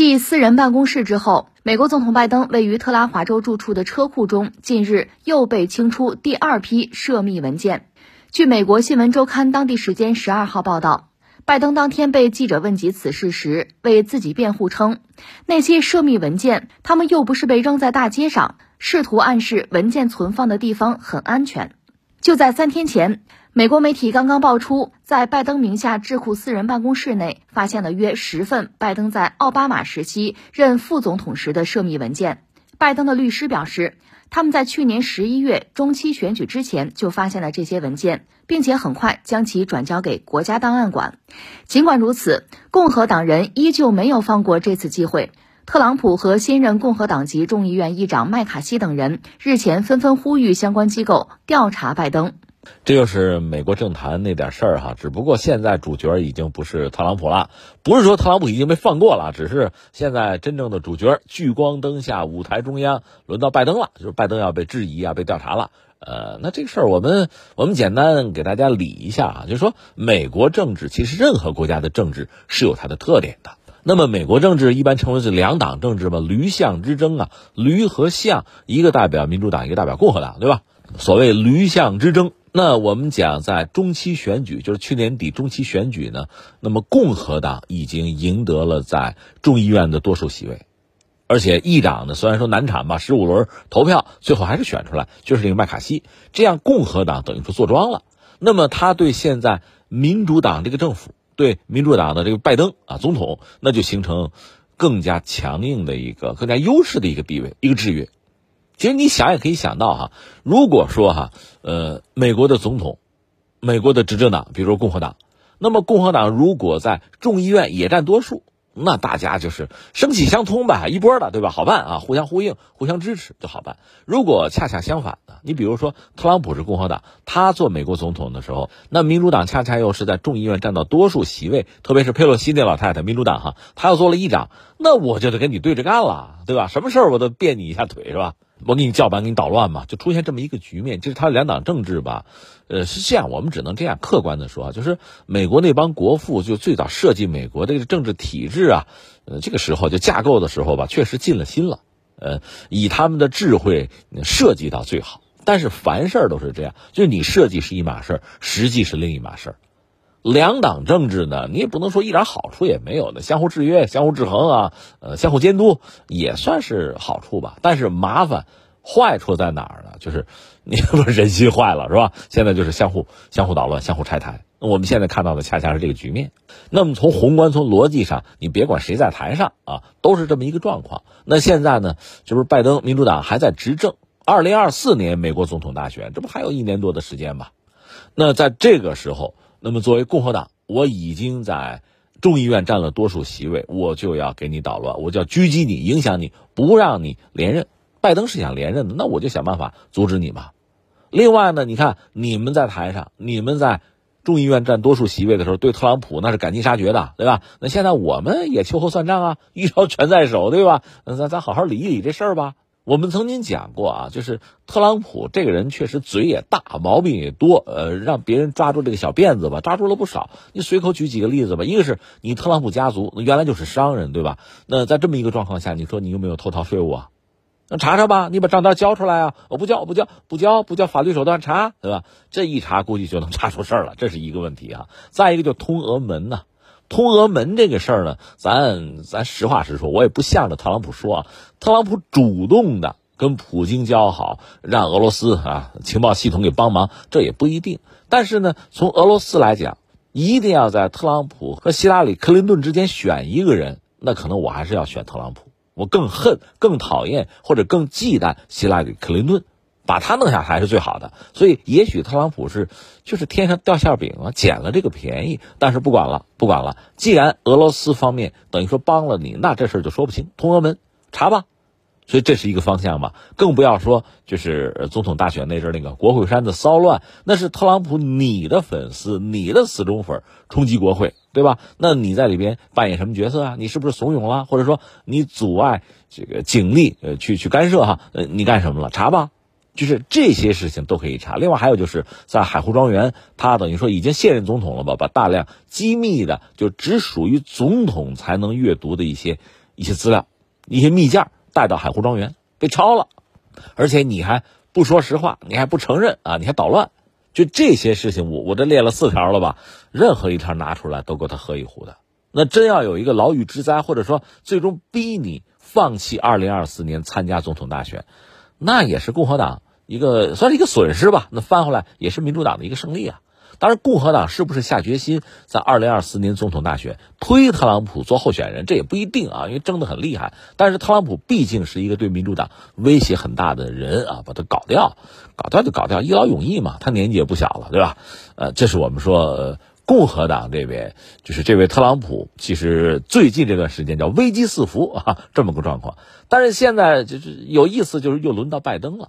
继私人办公室之后，美国总统拜登位于特拉华州住处的车库中，近日又被清出第二批涉密文件。据美国新闻周刊当地时间十二号报道，拜登当天被记者问及此事时，为自己辩护称，那些涉密文件，他们又不是被扔在大街上，试图暗示文件存放的地方很安全。就在三天前。美国媒体刚刚爆出，在拜登名下智库私人办公室内发现了约十份拜登在奥巴马时期任副总统时的涉密文件。拜登的律师表示，他们在去年十一月中期选举之前就发现了这些文件，并且很快将其转交给国家档案馆。尽管如此，共和党人依旧没有放过这次机会。特朗普和新任共和党籍众议院议长麦卡锡等人日前纷纷呼吁相关机构调查拜登。这就是美国政坛那点事儿哈，只不过现在主角已经不是特朗普了，不是说特朗普已经被放过了，只是现在真正的主角聚光灯下舞台中央轮到拜登了，就是拜登要被质疑啊，被调查了。呃，那这个事儿我们我们简单给大家理一下啊，就是说美国政治其实任何国家的政治是有它的特点的。那么美国政治一般称为是两党政治嘛，驴象之争啊，驴和象，一个代表民主党，一个代表共和党，对吧？所谓驴象之争。那我们讲，在中期选举，就是去年底中期选举呢，那么共和党已经赢得了在众议院的多数席位，而且议长呢，虽然说难产吧，十五轮投票最后还是选出来，就是这个麦卡锡，这样共和党等于说坐庄了。那么他对现在民主党这个政府，对民主党的这个拜登啊总统，那就形成更加强硬的一个、更加优势的一个地位、一个制约。其实你想也可以想到哈，如果说哈，呃，美国的总统，美国的执政党，比如说共和党，那么共和党如果在众议院也占多数，那大家就是生气相通吧，一波的，对吧？好办啊，互相呼应，互相支持就好办。如果恰恰相反的，你比如说特朗普是共和党，他做美国总统的时候，那民主党恰恰又是在众议院占到多数席位，特别是佩洛西那老太太，民主党哈，他要做了议长，那我就得跟你对着干了，对吧？什么事儿我都别你一下腿，是吧？我给你叫板，给你捣乱嘛，就出现这么一个局面。就是他两党政治吧，呃，是这样。我们只能这样客观的说，就是美国那帮国父就最早设计美国这个政治体制啊，呃，这个时候就架构的时候吧，确实尽了心了，呃，以他们的智慧设计到最好。但是凡事都是这样，就是你设计是一码事，实际是另一码事。两党政治呢，你也不能说一点好处也没有的，相互制约、相互制衡啊，呃，相互监督也算是好处吧。但是麻烦、坏处在哪儿呢？就是你不人心坏了是吧？现在就是相互、相互捣乱、相互拆台。我们现在看到的恰恰是这个局面。那么从宏观、从逻辑上，你别管谁在台上啊，都是这么一个状况。那现在呢，就是拜登民主党还在执政，二零二四年美国总统大选，这不还有一年多的时间吗？那在这个时候。那么，作为共和党，我已经在众议院占了多数席位，我就要给你捣乱，我就要狙击你，影响你，不让你连任。拜登是想连任的，那我就想办法阻止你嘛。另外呢，你看你们在台上，你们在众议院占多数席位的时候，对特朗普那是赶尽杀绝的，对吧？那现在我们也秋后算账啊，一招全在手，对吧？那咱咱好好理一理这事儿吧。我们曾经讲过啊，就是特朗普这个人确实嘴也大，毛病也多，呃，让别人抓住这个小辫子吧，抓住了不少。你随口举几个例子吧，一个是你特朗普家族原来就是商人，对吧？那在这么一个状况下，你说你有没有偷逃税务啊？那查查吧，你把账单交出来啊！我不交，我不交，不交，不交，法律手段查，对吧？这一查估计就能查出事儿了，这是一个问题啊。再一个就通俄门呢。通俄门这个事儿呢，咱咱实话实说，我也不向着特朗普说啊。特朗普主动的跟普京交好，让俄罗斯啊情报系统给帮忙，这也不一定。但是呢，从俄罗斯来讲，一定要在特朗普和希拉里·克林顿之间选一个人，那可能我还是要选特朗普。我更恨、更讨厌或者更忌惮希拉里·克林顿。把他弄下台是最好的，所以也许特朗普是就是天上掉馅饼啊，捡了这个便宜。但是不管了，不管了，既然俄罗斯方面等于说帮了你，那这事儿就说不清。通俄门查吧，所以这是一个方向嘛。更不要说就是总统大选那阵那个国会山的骚乱，那是特朗普你的粉丝、你的死忠粉冲击国会，对吧？那你在里边扮演什么角色啊？你是不是怂恿了，或者说你阻碍这个警力呃去去干涉哈？呃，你干什么了？查吧。就是这些事情都可以查。另外还有就是在海湖庄园，他等于说已经现任总统了吧？把大量机密的，就只属于总统才能阅读的一些一些资料、一些密件带到海湖庄园被抄了，而且你还不说实话，你还不承认啊，你还捣乱，就这些事情，我我这列了四条了吧？任何一条拿出来都够他喝一壶的。那真要有一个牢狱之灾，或者说最终逼你放弃二零二四年参加总统大选，那也是共和党一个算是一个损失吧。那翻回来也是民主党的一个胜利啊。当然，共和党是不是下决心在二零二四年总统大选推特朗普做候选人，这也不一定啊，因为争得很厉害。但是特朗普毕竟是一个对民主党威胁很大的人啊，把他搞掉，搞掉就搞掉，一劳永逸嘛。他年纪也不小了，对吧？呃，这是我们说共和党这边，就是这位特朗普，其实最近这段时间叫危机四伏 啊，这么个状况。但是现在就是有意思，就是又轮到拜登了。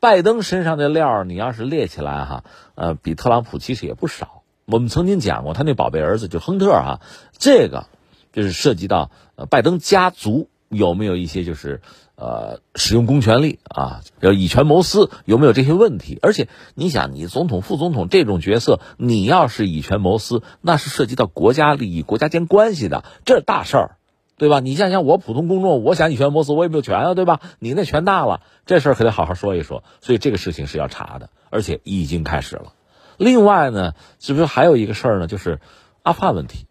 拜登身上的料你要是列起来哈，呃，比特朗普其实也不少。我们曾经讲过，他那宝贝儿子就亨特哈，这个就是涉及到呃拜登家族有没有一些就是呃使用公权力啊，要以权谋私，有没有这些问题？而且你想，你总统、副总统这种角色，你要是以权谋私，那是涉及到国家利益、国家间关系的，这是大事儿。对吧？你想想，我普通公众，我想以权谋私，我也没有权啊，对吧？你那权大了，这事儿可得好好说一说。所以这个事情是要查的，而且已经开始了。另外呢，是不是还有一个事儿呢？就是阿富汗问题，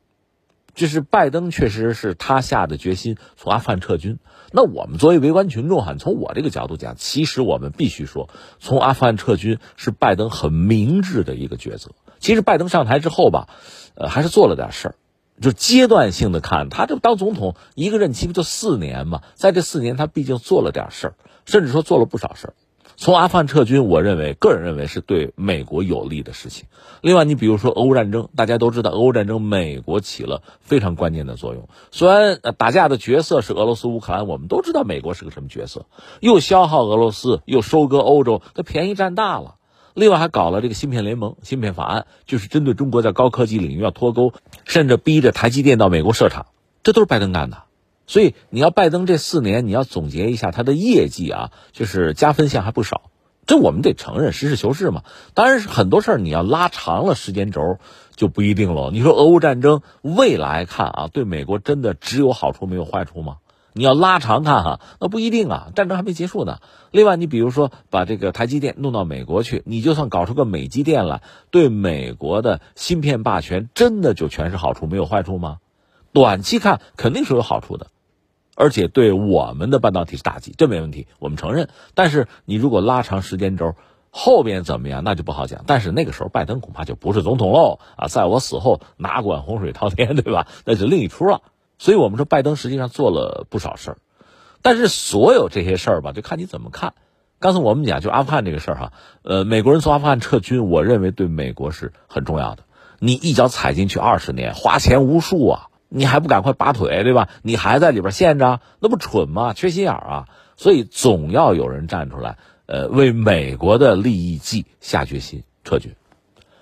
就是拜登确实是他下的决心从阿富汗撤军。那我们作为围观群众哈，从我这个角度讲，其实我们必须说，从阿富汗撤军是拜登很明智的一个抉择。其实拜登上台之后吧，呃，还是做了点事儿。就阶段性的看，他这当总统一个任期不就四年嘛？在这四年，他毕竟做了点事儿，甚至说做了不少事儿。从阿富汗撤军，我认为个人认为是对美国有利的事情。另外，你比如说俄乌战争，大家都知道俄乌战争美国起了非常关键的作用。虽然打架的角色是俄罗斯、乌克兰，我们都知道美国是个什么角色，又消耗俄罗斯，又收割欧洲，它便宜占大了。另外还搞了这个芯片联盟、芯片法案，就是针对中国在高科技领域要脱钩，甚至逼着台积电到美国设厂，这都是拜登干的。所以你要拜登这四年，你要总结一下他的业绩啊，就是加分项还不少。这我们得承认，实事求是嘛。当然是很多事儿你要拉长了时间轴就不一定了。你说俄乌战争未来看啊，对美国真的只有好处没有坏处吗？你要拉长看哈，那不一定啊，战争还没结束呢。另外，你比如说把这个台积电弄到美国去，你就算搞出个美积电来，对美国的芯片霸权真的就全是好处没有坏处吗？短期看肯定是有好处的，而且对我们的半导体是打击，这没问题，我们承认。但是你如果拉长时间轴，后边怎么样那就不好讲。但是那个时候拜登恐怕就不是总统喽啊，在我死后哪管洪水滔天，对吧？那是另一出了。所以我们说，拜登实际上做了不少事儿，但是所有这些事儿吧，就看你怎么看。刚才我们讲，就阿富汗这个事儿哈，呃，美国人从阿富汗撤军，我认为对美国是很重要的。你一脚踩进去二十年，花钱无数啊，你还不赶快拔腿，对吧？你还在里边陷着，那不蠢吗？缺心眼啊！所以总要有人站出来，呃，为美国的利益计下决心撤军。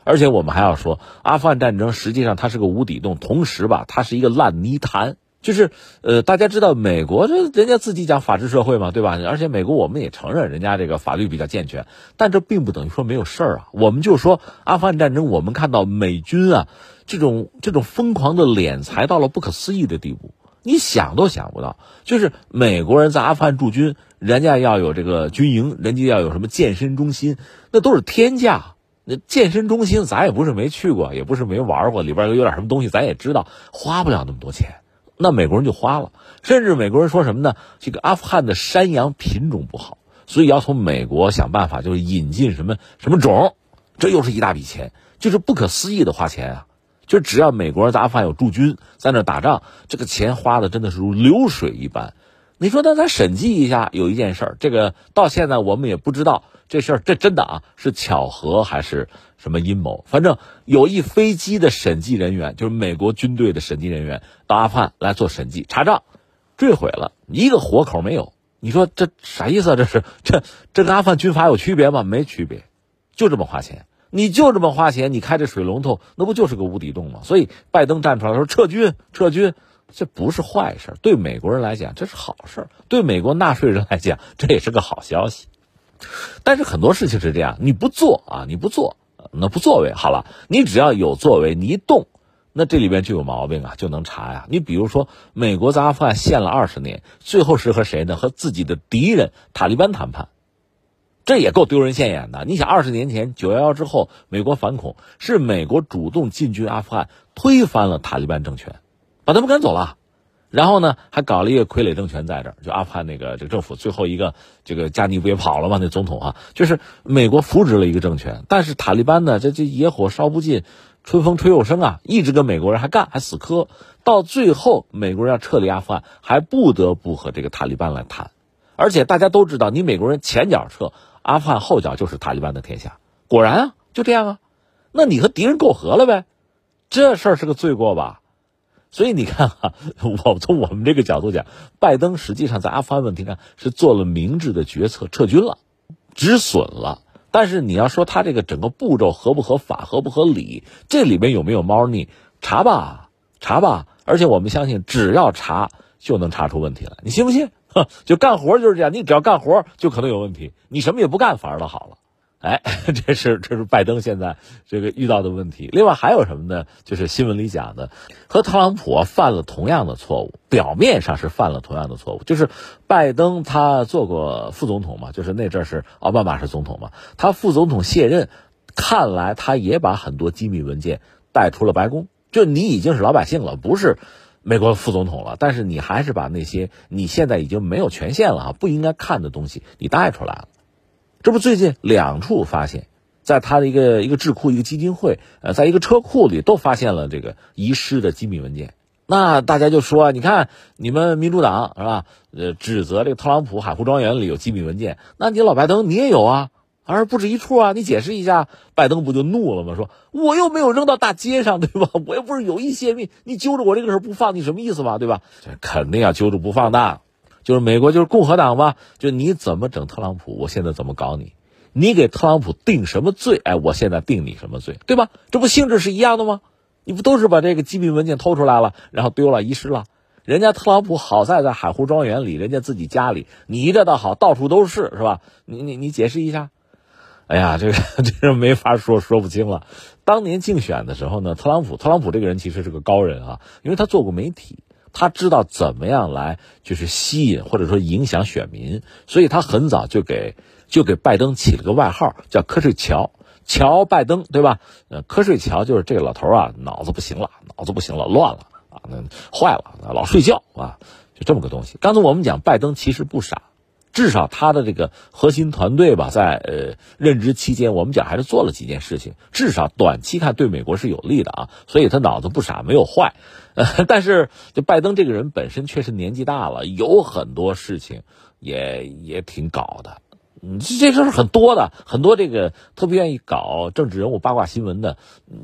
而且我们还要说，阿富汗战争实际上它是个无底洞，同时吧，它是一个烂泥潭。就是，呃，大家知道美国这人家自己讲法治社会嘛，对吧？而且美国我们也承认人家这个法律比较健全，但这并不等于说没有事儿啊。我们就说阿富汗战争，我们看到美军啊这种这种疯狂的敛财到了不可思议的地步，你想都想不到。就是美国人在阿富汗驻军，人家要有这个军营，人家要有什么健身中心，那都是天价。那健身中心咱也不是没去过，也不是没玩过，里边有点什么东西咱也知道，花不了那么多钱。那美国人就花了，甚至美国人说什么呢？这个阿富汗的山羊品种不好，所以要从美国想办法，就是引进什么什么种，这又是一大笔钱，就是不可思议的花钱啊！就只要美国人在阿富汗有驻军在那打仗，这个钱花的真的是如流水一般。你说，那咱审计一下，有一件事儿，这个到现在我们也不知道。这事儿这真的啊，是巧合还是什么阴谋？反正有一飞机的审计人员，就是美国军队的审计人员，到阿富汗来做审计查账，坠毁了一个活口没有。你说这啥意思啊？这是这 这跟阿富汗军阀有区别吗？没区别，就这么花钱，你就这么花钱，你开这水龙头，那不就是个无底洞吗？所以拜登站出来说撤军，撤军，这不是坏事，对美国人来讲这是好事，对美国纳税人来讲这也是个好消息。但是很多事情是这样，你不做啊，你不做，那不作为好了。你只要有作为，你一动，那这里边就有毛病啊，就能查呀。你比如说，美国在阿富汗陷了二十年，最后是和谁呢？和自己的敌人塔利班谈判，这也够丢人现眼的。你想，二十年前九幺幺之后，美国反恐是美国主动进军阿富汗，推翻了塔利班政权，把他们赶走了。然后呢，还搞了一个傀儡政权在这儿，就阿富汗那个这个政府最后一个这个加尼不也跑了吗？那总统啊，就是美国扶植了一个政权，但是塔利班呢，这这野火烧不尽，春风吹又生啊，一直跟美国人还干，还死磕，到最后美国人要撤离阿富汗，还不得不和这个塔利班来谈，而且大家都知道，你美国人前脚撤，阿富汗后脚就是塔利班的天下，果然啊，就这样啊，那你和敌人媾和了呗，这事儿是个罪过吧？所以你看哈，我从我们这个角度讲，拜登实际上在阿富汗问题上是做了明智的决策，撤军了，止损了。但是你要说他这个整个步骤合不合法、合不合理，这里面有没有猫腻？查吧，查吧。而且我们相信，只要查就能查出问题来。你信不信？就干活就是这样，你只要干活就可能有问题，你什么也不干反而倒好了。哎，这是这是拜登现在这个遇到的问题。另外还有什么呢？就是新闻里讲的，和特朗普犯了同样的错误，表面上是犯了同样的错误。就是拜登他做过副总统嘛，就是那阵是奥巴马是总统嘛，他副总统卸任，看来他也把很多机密文件带出了白宫。就你已经是老百姓了，不是美国副总统了，但是你还是把那些你现在已经没有权限了啊，不应该看的东西你带出来了。这不最近两处发现，在他的一个一个智库、一个基金会，呃，在一个车库里都发现了这个遗失的机密文件。那大家就说，你看你们民主党是吧？呃，指责这个特朗普海湖庄园里有机密文件，那你老拜登你也有啊，而不止一处啊，你解释一下。拜登不就怒了吗？说我又没有扔到大街上，对吧？我又不是有意泄密，你揪着我这个事不放，你什么意思嘛？对吧？这肯定要揪着不放的。就是美国就是共和党嘛，就你怎么整特朗普，我现在怎么搞你？你给特朗普定什么罪？哎，我现在定你什么罪，对吧？这不性质是一样的吗？你不都是把这个机密文件偷出来了，然后丢了、遗失了？人家特朗普好在在海湖庄园里，人家自己家里，你这倒好，到处都是，是吧？你你你解释一下。哎呀，这个 这没法说，说不清了。当年竞选的时候呢，特朗普，特朗普这个人其实是个高人啊，因为他做过媒体。他知道怎么样来就是吸引或者说影响选民，所以他很早就给就给拜登起了个外号叫瞌睡乔，乔拜登对吧？呃，瞌睡乔就是这个老头啊，脑子不行了，脑子不行了，乱了啊，那坏了，老睡觉啊，就这么个东西。刚才我们讲拜登其实不傻。至少他的这个核心团队吧，在呃任职期间，我们讲还是做了几件事情，至少短期看对美国是有利的啊，所以他脑子不傻，没有坏。呃，但是就拜登这个人本身确实年纪大了，有很多事情也也挺搞的。嗯，这这事儿很多的，很多这个特别愿意搞政治人物八卦新闻的，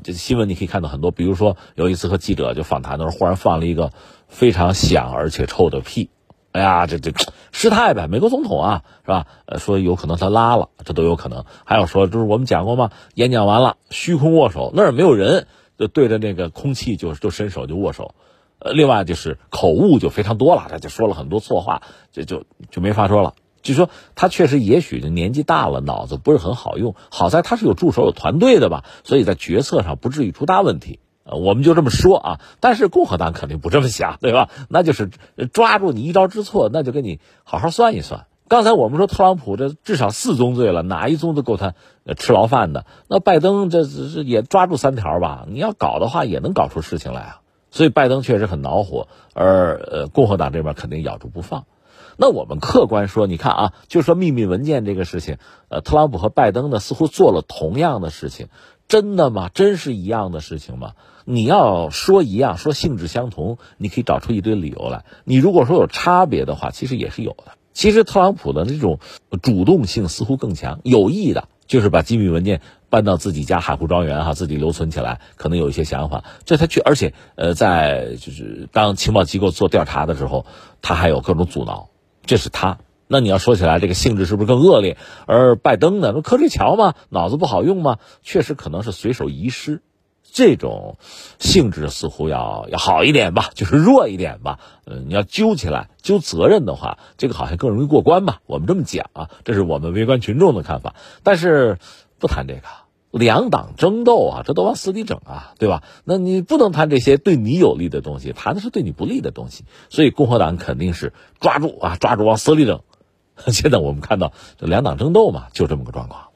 这新闻你可以看到很多。比如说有一次和记者就访谈的时候，忽然放了一个非常响而且臭的屁。哎呀，这这失态呗！美国总统啊，是吧？呃，说有可能他拉了，这都有可能。还有说，就是我们讲过吗？演讲完了，虚空握手，那儿没有人，就对着那个空气就就伸手就握手。呃，另外就是口误就非常多了，他就说了很多错话，就就就没法说了。就说他确实也许年纪大了，脑子不是很好用。好在他是有助手、有团队的吧，所以在决策上不至于出大问题。我们就这么说啊，但是共和党肯定不这么想，对吧？那就是抓住你一招之错，那就跟你好好算一算。刚才我们说特朗普这至少四宗罪了，哪一宗都够他吃牢饭的。那拜登这这也抓住三条吧？你要搞的话，也能搞出事情来啊。所以拜登确实很恼火，而呃共和党这边肯定咬住不放。那我们客观说，你看啊，就说秘密文件这个事情，呃，特朗普和拜登呢似乎做了同样的事情，真的吗？真是一样的事情吗？你要说一样，说性质相同，你可以找出一堆理由来。你如果说有差别的话，其实也是有的。其实特朗普的这种主动性似乎更强，有意的，就是把机密文件搬到自己家海湖庄园哈，自己留存起来，可能有一些想法。这他去，而且呃，在就是当情报机构做调查的时候，他还有各种阻挠，这是他。那你要说起来，这个性质是不是更恶劣？而拜登呢？那瞌睡桥嘛，脑子不好用吗？确实可能是随手遗失。这种性质似乎要要好一点吧，就是弱一点吧。嗯，你要揪起来揪责任的话，这个好像更容易过关吧。我们这么讲啊，这是我们围观群众的看法。但是不谈这个，两党争斗啊，这都往死里整啊，对吧？那你不能谈这些对你有利的东西，谈的是对你不利的东西。所以共和党肯定是抓住啊，抓住往死里整。现在我们看到这两党争斗嘛，就这么个状况。